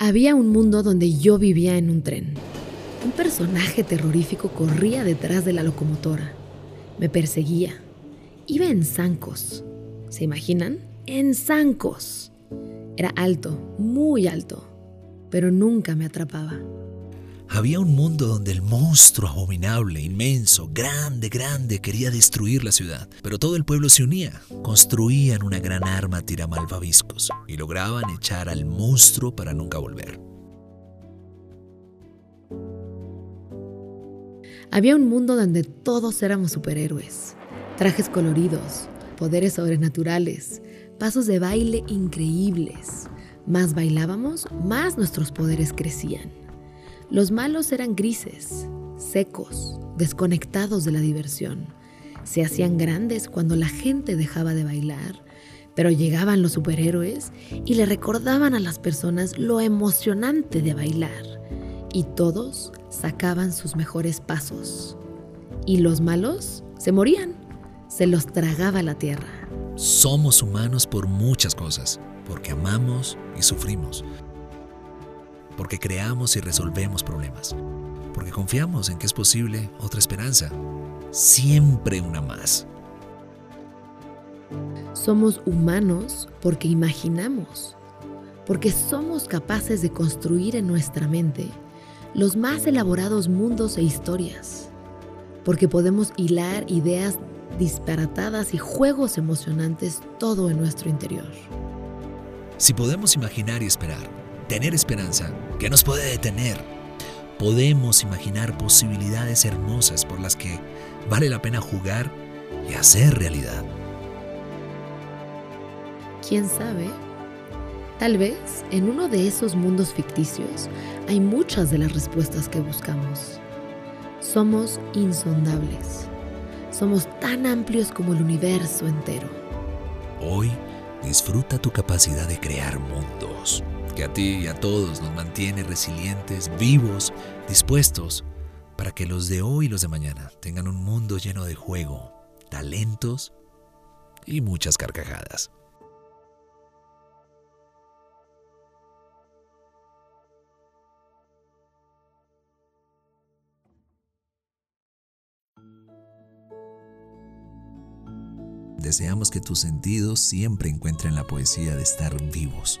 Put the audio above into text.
Había un mundo donde yo vivía en un tren. Un personaje terrorífico corría detrás de la locomotora. Me perseguía. Iba en zancos. ¿Se imaginan? En zancos. Era alto, muy alto, pero nunca me atrapaba. Había un mundo donde el monstruo abominable, inmenso, grande, grande, quería destruir la ciudad. Pero todo el pueblo se unía. Construían una gran arma tiramalvaviscos y lograban echar al monstruo para nunca volver. Había un mundo donde todos éramos superhéroes. Trajes coloridos, poderes sobrenaturales, pasos de baile increíbles. Más bailábamos, más nuestros poderes crecían. Los malos eran grises, secos, desconectados de la diversión. Se hacían grandes cuando la gente dejaba de bailar, pero llegaban los superhéroes y le recordaban a las personas lo emocionante de bailar. Y todos sacaban sus mejores pasos. Y los malos se morían, se los tragaba la tierra. Somos humanos por muchas cosas, porque amamos y sufrimos porque creamos y resolvemos problemas, porque confiamos en que es posible otra esperanza, siempre una más. Somos humanos porque imaginamos, porque somos capaces de construir en nuestra mente los más elaborados mundos e historias, porque podemos hilar ideas disparatadas y juegos emocionantes todo en nuestro interior. Si podemos imaginar y esperar, tener esperanza, ¿qué nos puede detener? Podemos imaginar posibilidades hermosas por las que vale la pena jugar y hacer realidad. ¿Quién sabe? Tal vez en uno de esos mundos ficticios hay muchas de las respuestas que buscamos. Somos insondables. Somos tan amplios como el universo entero. Hoy disfruta tu capacidad de crear mundos que a ti y a todos nos mantiene resilientes, vivos, dispuestos para que los de hoy y los de mañana tengan un mundo lleno de juego, talentos y muchas carcajadas. Deseamos que tus sentidos siempre encuentren la poesía de estar vivos